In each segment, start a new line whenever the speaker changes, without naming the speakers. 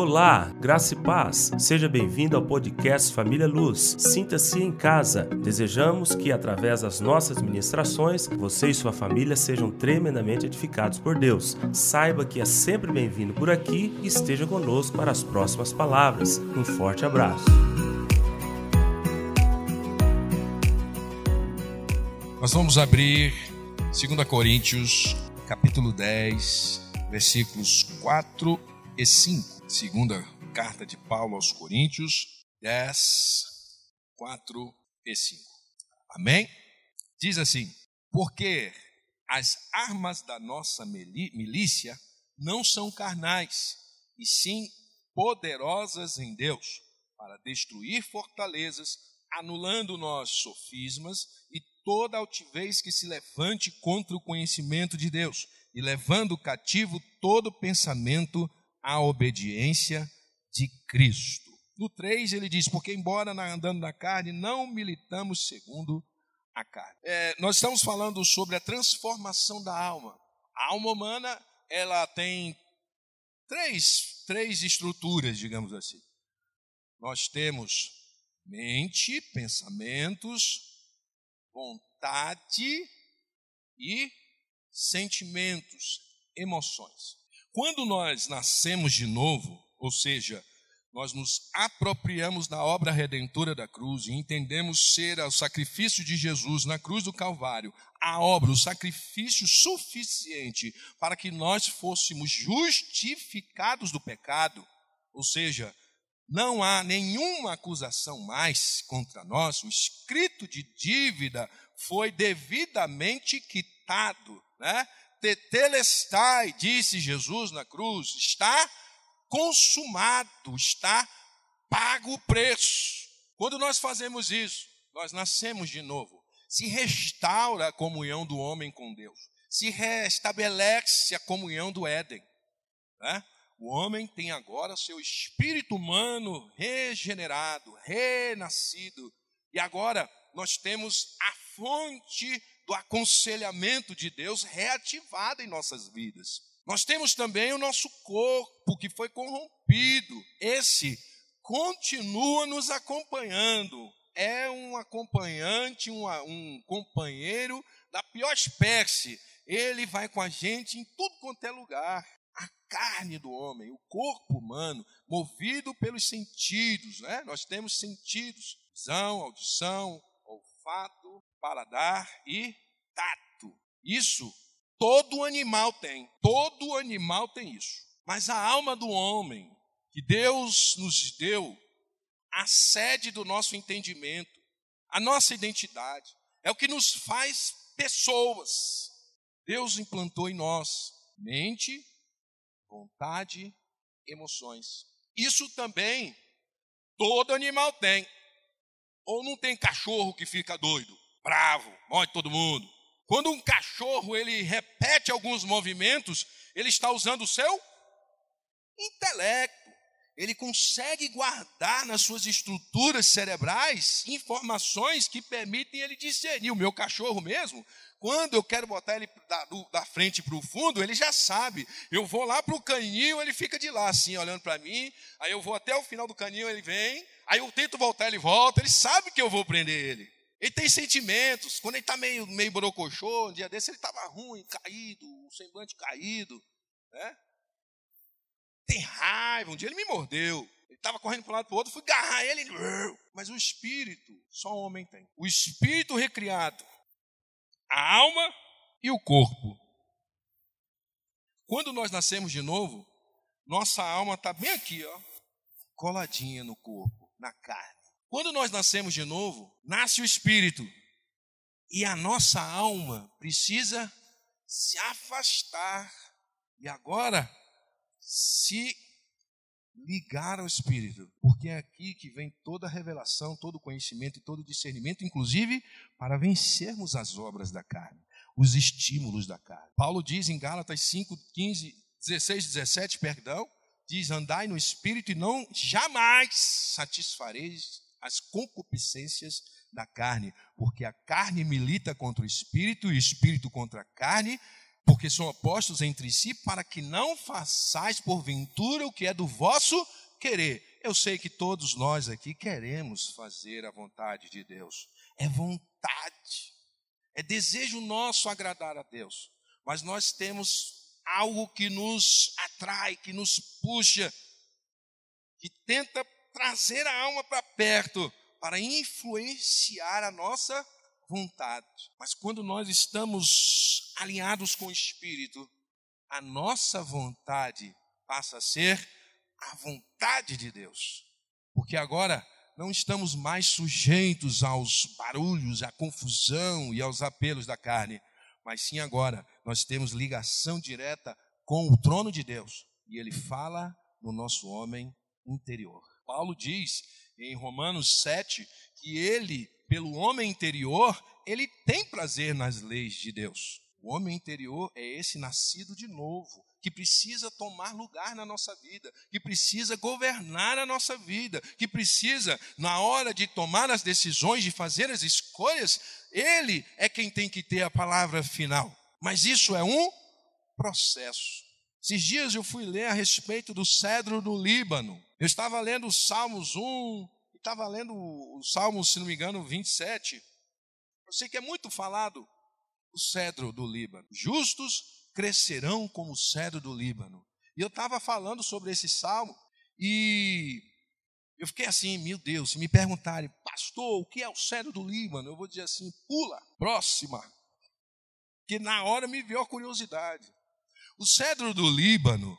Olá, graça e paz. Seja bem-vindo ao podcast Família Luz. Sinta-se em casa. Desejamos que, através das nossas ministrações, você e sua família sejam tremendamente edificados por Deus. Saiba que é sempre bem-vindo por aqui e esteja conosco para as próximas palavras. Um forte abraço.
Nós vamos abrir 2 Coríntios, capítulo 10, versículos 4 e 5. Segunda carta de Paulo aos Coríntios, 10, 4 e 5. Amém? Diz assim: Porque as armas da nossa milícia não são carnais, e sim poderosas em Deus, para destruir fortalezas, anulando nós sofismas e toda altivez que se levante contra o conhecimento de Deus e levando cativo todo pensamento à obediência de Cristo. No 3 ele diz: Porque, embora andando na carne, não militamos segundo a carne. É, nós estamos falando sobre a transformação da alma. A alma humana ela tem três, três estruturas, digamos assim. Nós temos mente, pensamentos, vontade e sentimentos, emoções. Quando nós nascemos de novo, ou seja, nós nos apropriamos da obra redentora da cruz e entendemos ser o sacrifício de Jesus na cruz do Calvário, a obra, o sacrifício suficiente para que nós fôssemos justificados do pecado, ou seja, não há nenhuma acusação mais contra nós, o escrito de dívida foi devidamente quitado, né? Tetelestai, disse Jesus na cruz, está consumado, está pago o preço. Quando nós fazemos isso, nós nascemos de novo. Se restaura a comunhão do homem com Deus. Se restabelece a comunhão do Éden. Né? O homem tem agora seu espírito humano regenerado, renascido. E agora nós temos a fonte do aconselhamento de Deus reativada em nossas vidas. Nós temos também o nosso corpo que foi corrompido. Esse continua nos acompanhando. É um acompanhante, um, um companheiro da pior espécie. Ele vai com a gente em tudo quanto é lugar a carne do homem, o corpo humano, movido pelos sentidos, né? Nós temos sentidos: visão, audição, olfato, paladar e tato. Isso todo animal tem. Todo animal tem isso. Mas a alma do homem, que Deus nos deu, a sede do nosso entendimento, a nossa identidade, é o que nos faz pessoas. Deus implantou em nós mente, vontade, emoções. Isso também todo animal tem. Ou não tem cachorro que fica doido, bravo, morre todo mundo. Quando um cachorro ele repete alguns movimentos, ele está usando o seu intelecto. Ele consegue guardar nas suas estruturas cerebrais informações que permitem ele discernir. O meu cachorro mesmo, quando eu quero botar ele da, do, da frente para o fundo, ele já sabe. Eu vou lá para o caninho, ele fica de lá, assim, olhando para mim. Aí eu vou até o final do caninho, ele vem. Aí eu tento voltar, ele volta. Ele sabe que eu vou prender ele. Ele tem sentimentos. Quando ele está meio, meio borocochô, um dia desse, ele estava ruim, caído, um semblante caído. Né? Tem raiva. Um dia ele me mordeu. Ele estava correndo para um lado para o outro, fui agarrar ele. Mas o espírito, só o homem tem. O espírito recriado a alma e o corpo. Quando nós nascemos de novo, nossa alma está bem aqui, ó, coladinha no corpo, na carne. Quando nós nascemos de novo, nasce o espírito. E a nossa alma precisa se afastar e agora se ligar ao Espírito, porque é aqui que vem toda a revelação, todo o conhecimento e todo o discernimento, inclusive para vencermos as obras da carne, os estímulos da carne. Paulo diz em Gálatas 5, 15, 16, 17, perdão, diz: andai no Espírito e não jamais satisfareis as concupiscências da carne, porque a carne milita contra o Espírito e o Espírito contra a carne, porque são opostos entre si, para que não façais porventura o que é do vosso querer. Eu sei que todos nós aqui queremos fazer a vontade de Deus. É vontade. É desejo nosso agradar a Deus. Mas nós temos algo que nos atrai, que nos puxa, que tenta trazer a alma para perto, para influenciar a nossa vontade. Mas quando nós estamos alinhados com o Espírito, a nossa vontade passa a ser a vontade de Deus. Porque agora não estamos mais sujeitos aos barulhos, à confusão e aos apelos da carne, mas sim agora nós temos ligação direta com o trono de Deus e ele fala no nosso homem interior. Paulo diz em Romanos 7 que ele, pelo homem interior, ele tem prazer nas leis de Deus. O homem interior é esse nascido de novo, que precisa tomar lugar na nossa vida, que precisa governar a nossa vida, que precisa, na hora de tomar as decisões, de fazer as escolhas, ele é quem tem que ter a palavra final. Mas isso é um processo. Esses dias eu fui ler a respeito do cedro do Líbano. Eu estava lendo os Salmos 1, e estava lendo o Salmo, se não me engano, 27. Eu sei que é muito falado o cedro do Líbano. Justos crescerão como o cedro do Líbano. E eu estava falando sobre esse salmo e eu fiquei assim, meu Deus, se me perguntarem, pastor, o que é o cedro do Líbano? Eu vou dizer assim, pula, próxima. Que na hora me veio a curiosidade. O cedro do Líbano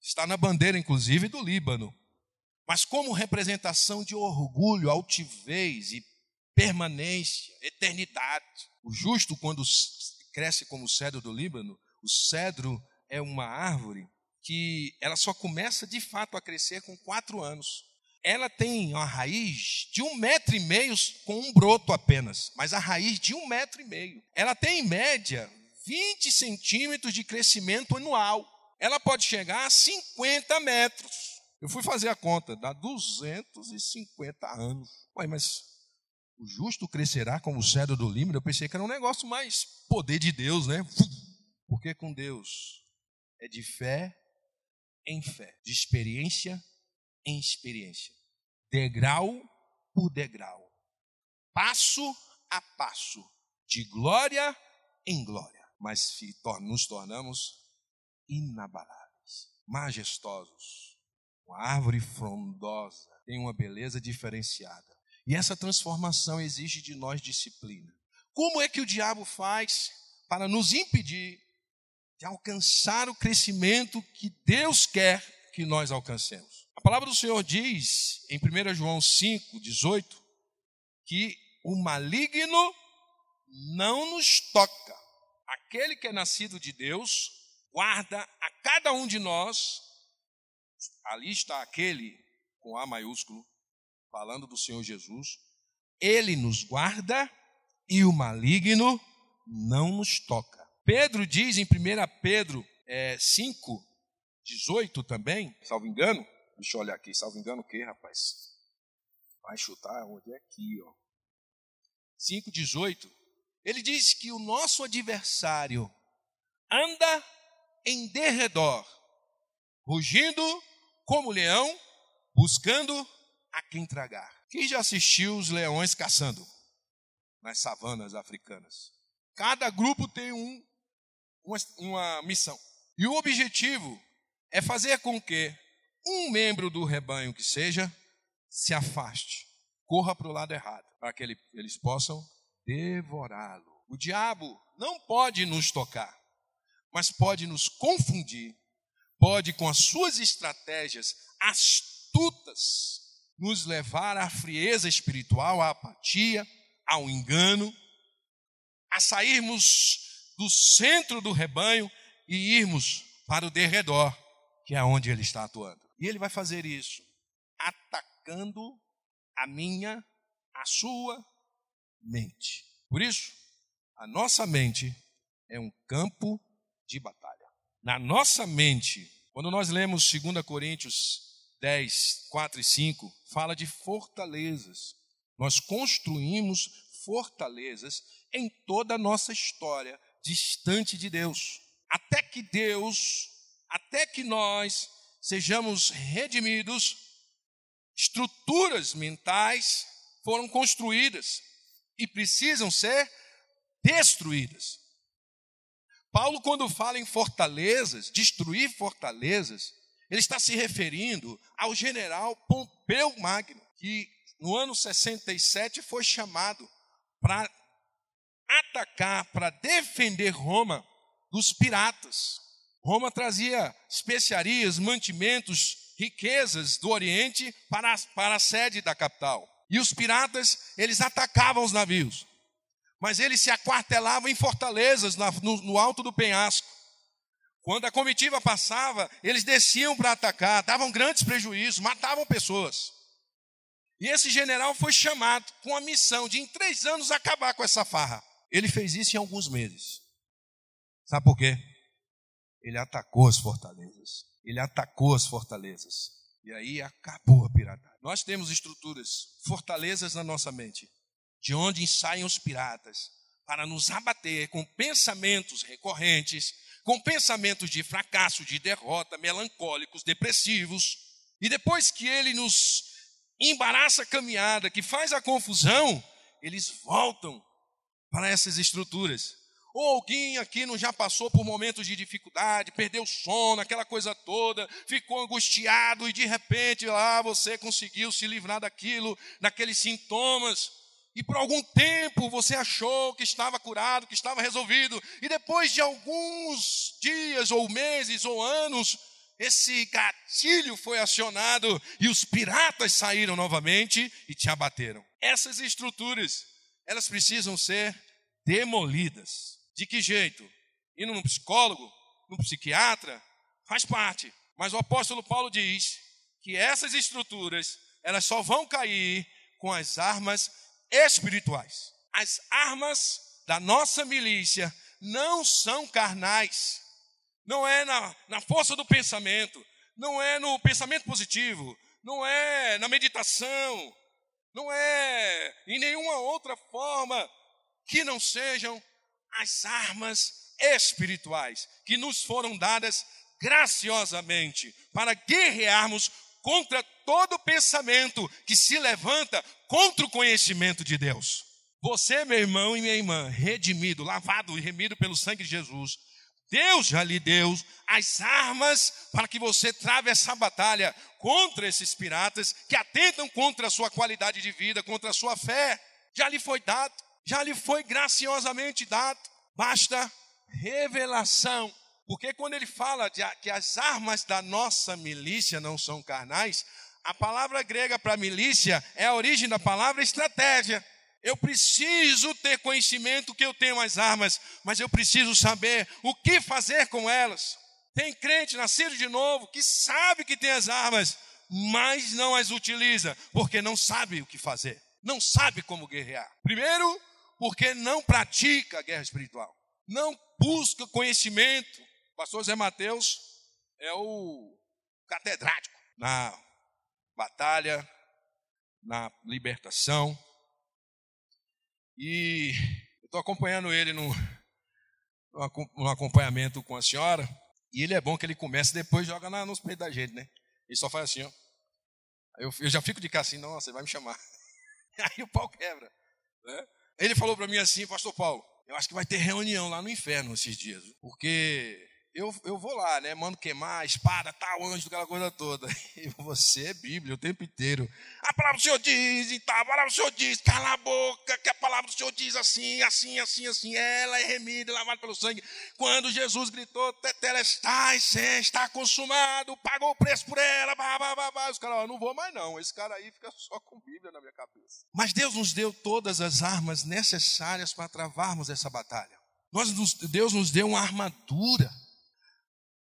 está na bandeira, inclusive, do Líbano. Mas como representação de orgulho, altivez e permanência, eternidade. O justo, quando cresce como o cedro do Líbano, o cedro é uma árvore que ela só começa de fato a crescer com quatro anos. Ela tem uma raiz de um metro e meio com um broto apenas, mas a raiz de um metro e meio. Ela tem em média 20 centímetros de crescimento anual. Ela pode chegar a 50 metros. Eu fui fazer a conta, dá 250 anos. Ué, mas o justo crescerá como o cedro do Líbano? Eu pensei que era um negócio mais poder de Deus, né? Porque com Deus é de fé em fé, de experiência em experiência, degrau por degrau, passo a passo, de glória em glória, mas nos tornamos inabaláveis, majestosos uma árvore frondosa tem uma beleza diferenciada. E essa transformação exige de nós disciplina. Como é que o diabo faz para nos impedir de alcançar o crescimento que Deus quer que nós alcancemos? A palavra do Senhor diz em 1 João 5, 18, que o maligno não nos toca. Aquele que é nascido de Deus guarda a cada um de nós ali está aquele com A maiúsculo, falando do Senhor Jesus. Ele nos guarda e o maligno não nos toca. Pedro diz em 1 Pedro é, 5, 18 também, salvo engano. Deixa eu olhar aqui, salvo engano o que, rapaz? Vai chutar onde é aqui, ó. 5, 18. Ele diz que o nosso adversário anda em derredor, rugindo como leão, buscando a quem tragar. Quem já assistiu os leões caçando nas savanas africanas? Cada grupo tem um, uma, uma missão. E o objetivo é fazer com que um membro do rebanho que seja se afaste, corra para o lado errado, para que ele, eles possam devorá-lo. O diabo não pode nos tocar, mas pode nos confundir pode, com as suas estratégias astutas, nos levar à frieza espiritual, à apatia, ao engano, a sairmos do centro do rebanho e irmos para o derredor, que é onde ele está atuando. E ele vai fazer isso atacando a minha, a sua mente. Por isso, a nossa mente é um campo de batalha. Na nossa mente, quando nós lemos 2 Coríntios 10, 4 e 5, fala de fortalezas. Nós construímos fortalezas em toda a nossa história distante de Deus. até que Deus, até que nós sejamos redimidos, estruturas mentais foram construídas e precisam ser destruídas. Paulo, quando fala em fortalezas, destruir fortalezas, ele está se referindo ao general Pompeu Magno, que no ano 67 foi chamado para atacar, para defender Roma dos piratas. Roma trazia especiarias, mantimentos, riquezas do Oriente para, para a sede da capital. E os piratas, eles atacavam os navios. Mas eles se aquartelavam em fortalezas no, no alto do penhasco. Quando a comitiva passava, eles desciam para atacar, davam grandes prejuízos, matavam pessoas. E esse general foi chamado com a missão de, em três anos, acabar com essa farra. Ele fez isso em alguns meses. Sabe por quê? Ele atacou as fortalezas. Ele atacou as fortalezas. E aí acabou a pirataria. Nós temos estruturas, fortalezas na nossa mente, de onde saem os piratas, para nos abater com pensamentos recorrentes, com pensamentos de fracasso, de derrota, melancólicos, depressivos. E depois que ele nos embaraça a caminhada, que faz a confusão, eles voltam para essas estruturas. Ou alguém aqui não já passou por momentos de dificuldade, perdeu o sono, aquela coisa toda, ficou angustiado e de repente lá você conseguiu se livrar daquilo, daqueles sintomas. E por algum tempo você achou que estava curado, que estava resolvido, e depois de alguns dias ou meses ou anos, esse gatilho foi acionado e os piratas saíram novamente e te abateram. Essas estruturas, elas precisam ser demolidas. De que jeito? Indo num psicólogo, num psiquiatra, faz parte. Mas o apóstolo Paulo diz que essas estruturas, elas só vão cair com as armas espirituais. As armas da nossa milícia não são carnais, não é na, na força do pensamento, não é no pensamento positivo, não é na meditação, não é em nenhuma outra forma que não sejam as armas espirituais que nos foram dadas graciosamente para guerrearmos contra todo pensamento que se levanta contra o conhecimento de Deus. Você, meu irmão e minha irmã, redimido, lavado e remido pelo sangue de Jesus, Deus já lhe deu as armas para que você trave essa batalha contra esses piratas que atentam contra a sua qualidade de vida, contra a sua fé. Já lhe foi dado, já lhe foi graciosamente dado. Basta revelação. Porque quando ele fala de, que as armas da nossa milícia não são carnais, a palavra grega para milícia é a origem da palavra estratégia. Eu preciso ter conhecimento que eu tenho as armas, mas eu preciso saber o que fazer com elas. Tem crente nascido de novo que sabe que tem as armas, mas não as utiliza, porque não sabe o que fazer, não sabe como guerrear. Primeiro, porque não pratica a guerra espiritual, não busca conhecimento. O pastor Zé Mateus é o catedrático na batalha, na libertação, e eu estou acompanhando ele no, no acompanhamento com a senhora. E ele é bom que ele começa e depois joga na, nos peitos da gente, né? Ele só faz assim, ó. Eu, eu já fico de cá assim, nossa, ele vai me chamar. Aí o pau quebra. Né? Ele falou para mim assim, pastor Paulo, eu acho que vai ter reunião lá no inferno esses dias, porque eu, eu vou lá, né? Mando queimar espada, tal, anjo, aquela coisa toda. E você é Bíblia o tempo inteiro. A palavra do Senhor diz, e tal, a palavra do Senhor diz, cala a boca, que a palavra do Senhor diz assim, assim, assim, assim. Ela é remida, lavada pelo sangue. Quando Jesus gritou, Tetelestai, está consumado, pagou o preço por ela, blá, blá, blá, blá. Os caras, não vou mais não. Esse cara aí fica só com Bíblia na minha cabeça. Mas Deus nos deu todas as armas necessárias para travarmos essa batalha. Nós, Deus nos deu uma armadura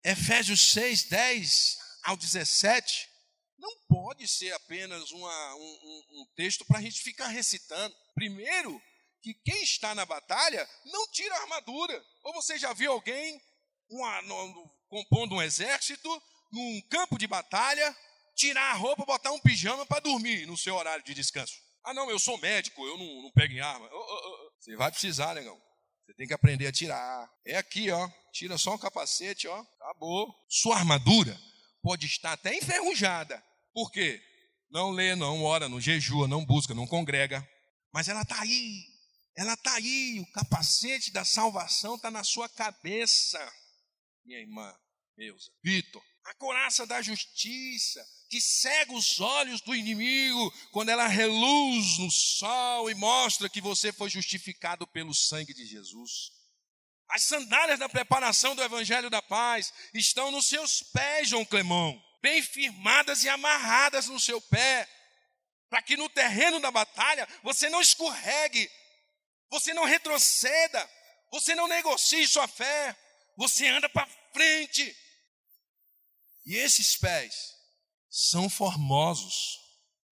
Efésios 6, 10 ao 17, não pode ser apenas uma, um, um, texto para a gente ficar recitando. Primeiro, que quem está na batalha não tira a armadura. Ou você já viu alguém uma, no, compondo um exército, num campo de batalha, tirar a roupa, botar um pijama para dormir no seu horário de descanso? Ah, não, eu sou médico, eu não, não pego em arma. Oh, oh, oh. Você vai precisar, negão. Você tem que aprender a tirar. É aqui, ó. Tira só o capacete, ó. Acabou. Sua armadura pode estar até enferrujada. Por quê? Não lê, não ora, não jejua, não busca, não congrega. Mas ela está aí. Ela está aí. O capacete da salvação está na sua cabeça. Minha irmã, Meusa, Vitor. A coraça da justiça que cega os olhos do inimigo quando ela reluz no sol e mostra que você foi justificado pelo sangue de Jesus. As sandálias da preparação do Evangelho da Paz estão nos seus pés, João Clemão, bem firmadas e amarradas no seu pé, para que no terreno da batalha você não escorregue, você não retroceda, você não negocie sua fé, você anda para frente. E esses pés são formosos,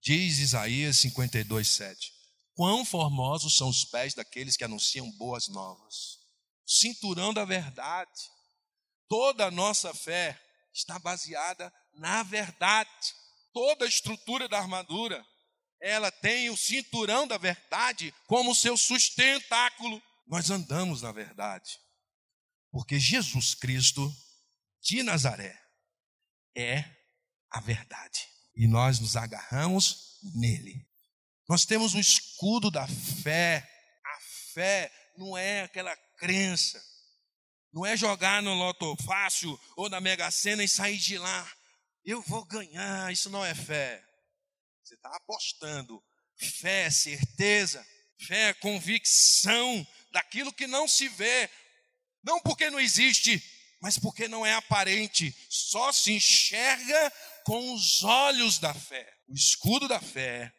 diz Isaías 52, 7. Quão formosos são os pés daqueles que anunciam boas novas cinturão da verdade. Toda a nossa fé está baseada na verdade. Toda a estrutura da armadura, ela tem o cinturão da verdade como seu sustentáculo. Nós andamos na verdade. Porque Jesus Cristo de Nazaré é a verdade. E nós nos agarramos nele. Nós temos o escudo da fé. A fé não é aquela crença. Não é jogar no loto fácil ou na mega sena e sair de lá. Eu vou ganhar, isso não é fé. Você está apostando. Fé é certeza, fé é convicção daquilo que não se vê. Não porque não existe, mas porque não é aparente. Só se enxerga com os olhos da fé. O escudo da fé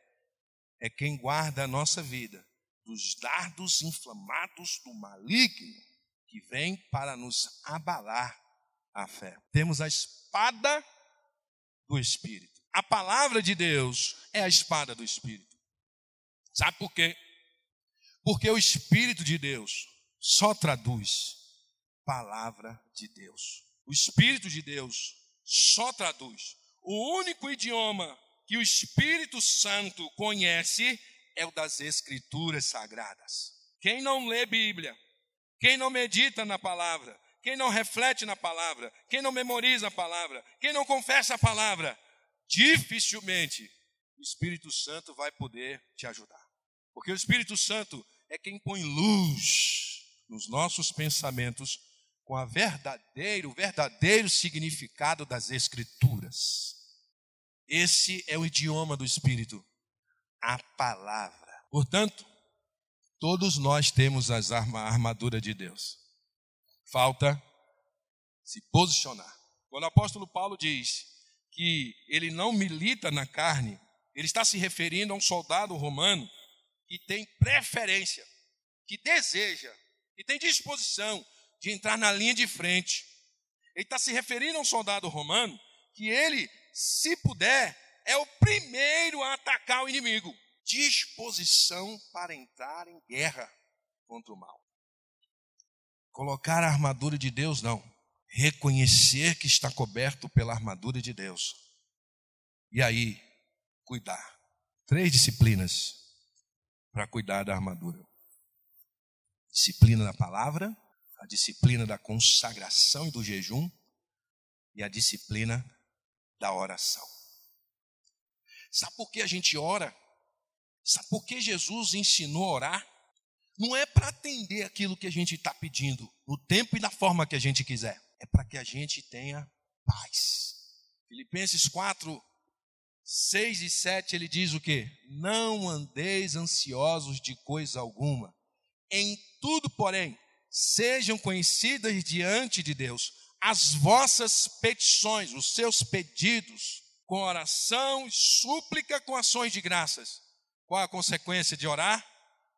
é quem guarda a nossa vida dos dardos inflamados do maligno que vem para nos abalar a fé. Temos a espada do Espírito. A palavra de Deus é a espada do Espírito. Sabe por quê? Porque o Espírito de Deus só traduz palavra de Deus. O Espírito de Deus só traduz. O único idioma que o Espírito Santo conhece é o das Escrituras Sagradas. Quem não lê Bíblia, quem não medita na palavra, quem não reflete na palavra, quem não memoriza a palavra, quem não confessa a palavra, dificilmente o Espírito Santo vai poder te ajudar. Porque o Espírito Santo é quem põe luz nos nossos pensamentos com a verdadeiro, o verdadeiro significado das Escrituras. Esse é o idioma do Espírito a palavra. Portanto, todos nós temos as arma, a armadura de Deus. Falta se posicionar. Quando o apóstolo Paulo diz que ele não milita na carne, ele está se referindo a um soldado romano que tem preferência, que deseja, que tem disposição de entrar na linha de frente. Ele está se referindo a um soldado romano que ele, se puder, é o primeiro a atacar o inimigo. Disposição para entrar em guerra contra o mal. Colocar a armadura de Deus, não. Reconhecer que está coberto pela armadura de Deus. E aí, cuidar. Três disciplinas para cuidar da armadura: disciplina da palavra, a disciplina da consagração e do jejum, e a disciplina da oração. Sabe por que a gente ora? Sabe por que Jesus ensinou a orar? Não é para atender aquilo que a gente está pedindo, no tempo e da forma que a gente quiser. É para que a gente tenha paz. Filipenses 4, 6 e 7, ele diz o que? Não andeis ansiosos de coisa alguma. Em tudo, porém, sejam conhecidas diante de Deus as vossas petições, os seus pedidos, com oração e súplica com ações de graças. Qual a consequência de orar?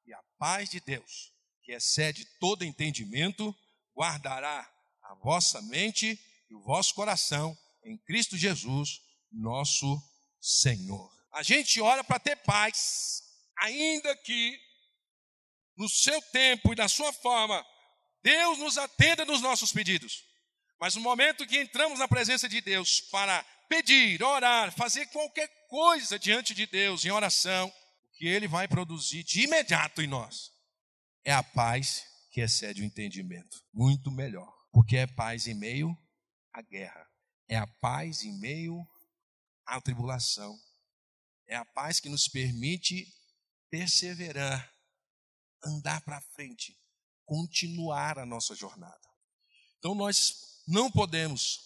E a paz de Deus, que excede todo entendimento, guardará a vossa mente e o vosso coração em Cristo Jesus, nosso Senhor. A gente ora para ter paz, ainda que no seu tempo e da sua forma, Deus nos atenda nos nossos pedidos. Mas no momento que entramos na presença de Deus para pedir, orar, fazer qualquer coisa diante de Deus em oração, o que Ele vai produzir de imediato em nós é a paz que excede o entendimento. Muito melhor. Porque é paz em meio à guerra. É a paz em meio à tribulação. É a paz que nos permite perseverar, andar para frente, continuar a nossa jornada. Então nós não podemos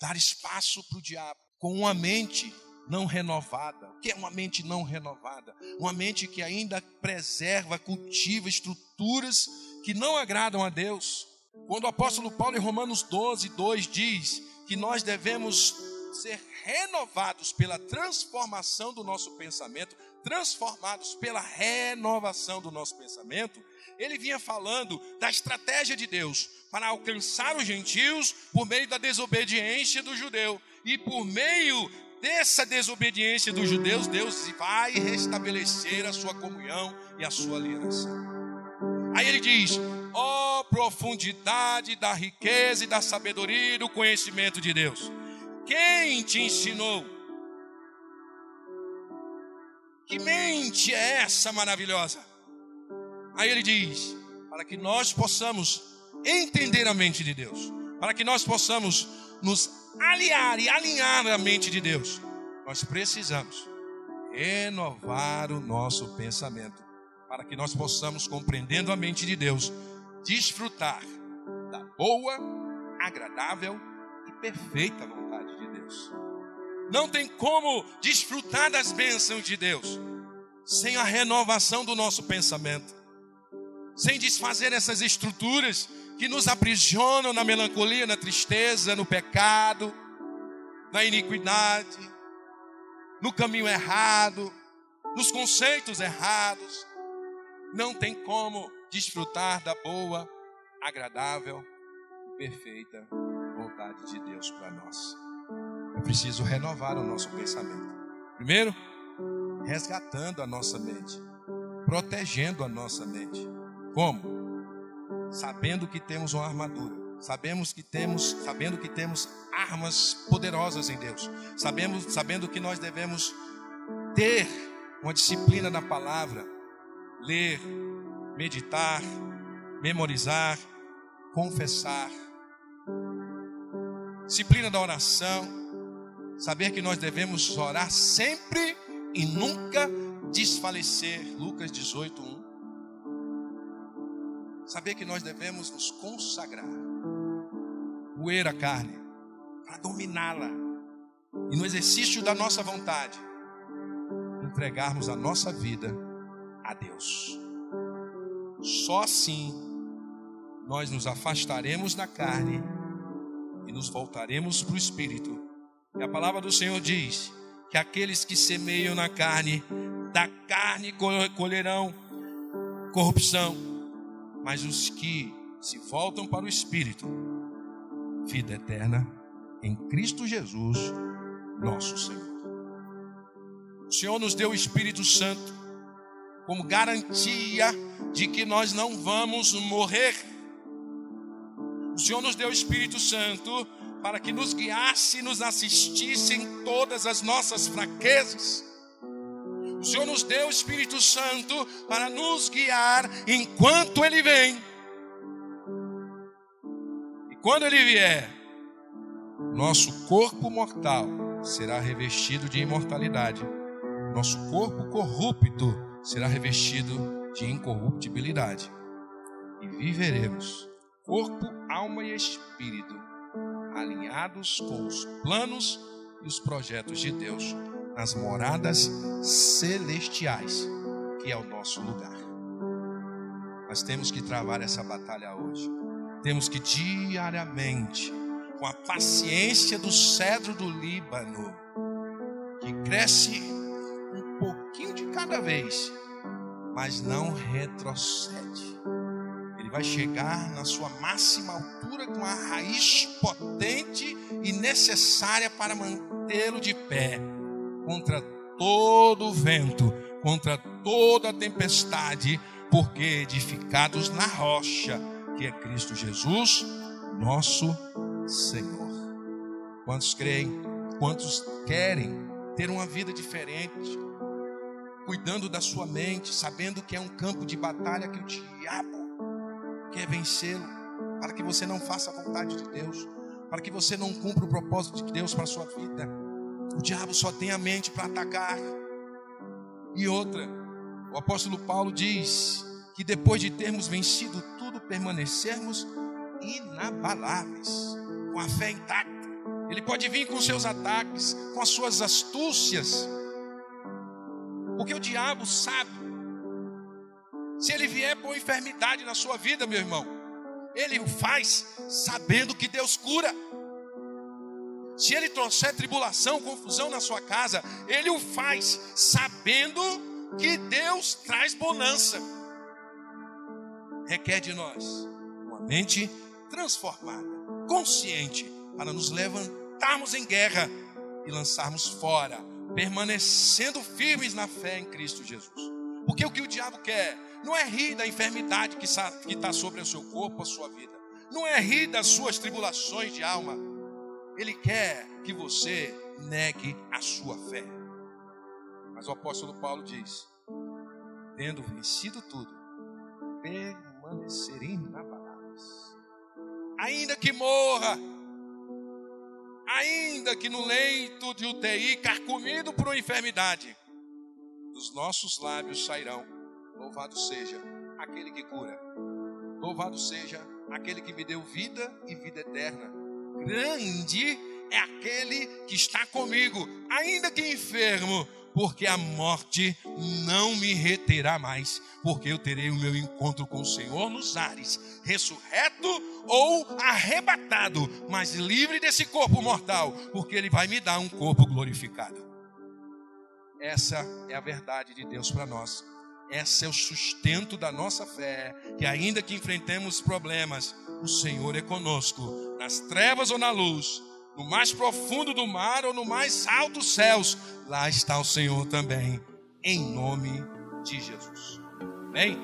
dar espaço para o diabo com uma mente não renovada. O que é uma mente não renovada? Uma mente que ainda preserva, cultiva estruturas que não agradam a Deus. Quando o apóstolo Paulo em Romanos 12, 2 diz que nós devemos ser renovados pela transformação do nosso pensamento, transformados pela renovação do nosso pensamento, ele vinha falando da estratégia de Deus para alcançar os gentios por meio da desobediência do judeu. E por meio dessa desobediência dos judeus, Deus vai restabelecer a sua comunhão e a sua aliança. Aí ele diz: ó oh, profundidade da riqueza e da sabedoria e do conhecimento de Deus. Quem te ensinou? Que mente é essa maravilhosa? Aí ele diz: para que nós possamos entender a mente de Deus, para que nós possamos nos aliar e alinhar a mente de Deus, nós precisamos renovar o nosso pensamento, para que nós possamos, compreendendo a mente de Deus, desfrutar da boa, agradável e perfeita vontade de Deus. Não tem como desfrutar das bênçãos de Deus sem a renovação do nosso pensamento sem desfazer essas estruturas que nos aprisionam na melancolia, na tristeza, no pecado, na iniquidade, no caminho errado, nos conceitos errados. Não tem como desfrutar da boa, agradável e perfeita vontade de Deus para nós. Preciso renovar o nosso pensamento. Primeiro, resgatando a nossa mente, protegendo a nossa mente. Como? Sabendo que temos uma armadura. Sabemos que temos, sabendo que temos armas poderosas em Deus. Sabemos, sabendo que nós devemos ter uma disciplina da palavra, ler, meditar, memorizar, confessar. Disciplina da oração, saber que nós devemos orar sempre e nunca desfalecer. Lucas 18, 1. Saber que nós devemos nos consagrar, moer a carne, para dominá-la, e no exercício da nossa vontade, entregarmos a nossa vida a Deus. Só assim nós nos afastaremos da carne e nos voltaremos para o Espírito. E a palavra do Senhor diz que aqueles que semeiam na carne, da carne colherão corrupção mas os que se voltam para o Espírito, vida eterna em Cristo Jesus, nosso Senhor. O Senhor nos deu o Espírito Santo como garantia de que nós não vamos morrer. O Senhor nos deu o Espírito Santo para que nos guiasse e nos assistisse em todas as nossas fraquezas. O Senhor nos deu o Espírito Santo para nos guiar enquanto Ele vem. E quando Ele vier, nosso corpo mortal será revestido de imortalidade. Nosso corpo corrupto será revestido de incorruptibilidade. E viveremos, corpo, alma e espírito, alinhados com os planos e os projetos de Deus nas moradas celestiais, que é o nosso lugar. Nós temos que travar essa batalha hoje. Temos que diariamente, com a paciência do cedro do Líbano, que cresce um pouquinho de cada vez, mas não retrocede. Vai chegar na sua máxima altura com a raiz potente e necessária para mantê-lo de pé contra todo vento, contra toda tempestade, porque edificados na rocha, que é Cristo Jesus, nosso Senhor. Quantos creem? Quantos querem ter uma vida diferente? Cuidando da sua mente, sabendo que é um campo de batalha que o diabo quer vencê-lo, para que você não faça a vontade de Deus, para que você não cumpra o propósito de Deus para a sua vida. O diabo só tem a mente para atacar. E outra, o apóstolo Paulo diz que depois de termos vencido tudo, permanecermos inabaláveis, com a fé intacta. Ele pode vir com seus ataques, com as suas astúcias, porque o diabo sabe. Se ele vier com enfermidade na sua vida, meu irmão, ele o faz sabendo que Deus cura. Se ele trouxer tribulação, confusão na sua casa, ele o faz sabendo que Deus traz bonança. Requer de nós uma mente transformada, consciente, para nos levantarmos em guerra e lançarmos fora, permanecendo firmes na fé em Cristo Jesus. Porque o que o diabo quer não é rir da enfermidade que está sobre o seu corpo, a sua vida, não é rir das suas tribulações de alma. Ele quer que você negue a sua fé. Mas o apóstolo Paulo diz: tendo vencido tudo, permanecer inabaláveis. Ainda que morra, ainda que no leito de UTI, carcomido por uma enfermidade, dos nossos lábios sairão: Louvado seja aquele que cura, louvado seja aquele que me deu vida e vida eterna. Grande é aquele que está comigo, ainda que enfermo, porque a morte não me reterá mais, porque eu terei o meu encontro com o Senhor nos ares, ressurreto ou arrebatado, mas livre desse corpo mortal, porque Ele vai me dar um corpo glorificado. Essa é a verdade de Deus para nós. Esse é o sustento da nossa fé, que ainda que enfrentemos problemas, o Senhor é conosco, nas trevas ou na luz, no mais profundo do mar ou no mais alto dos céus, lá está o Senhor também, em nome de Jesus. Amém?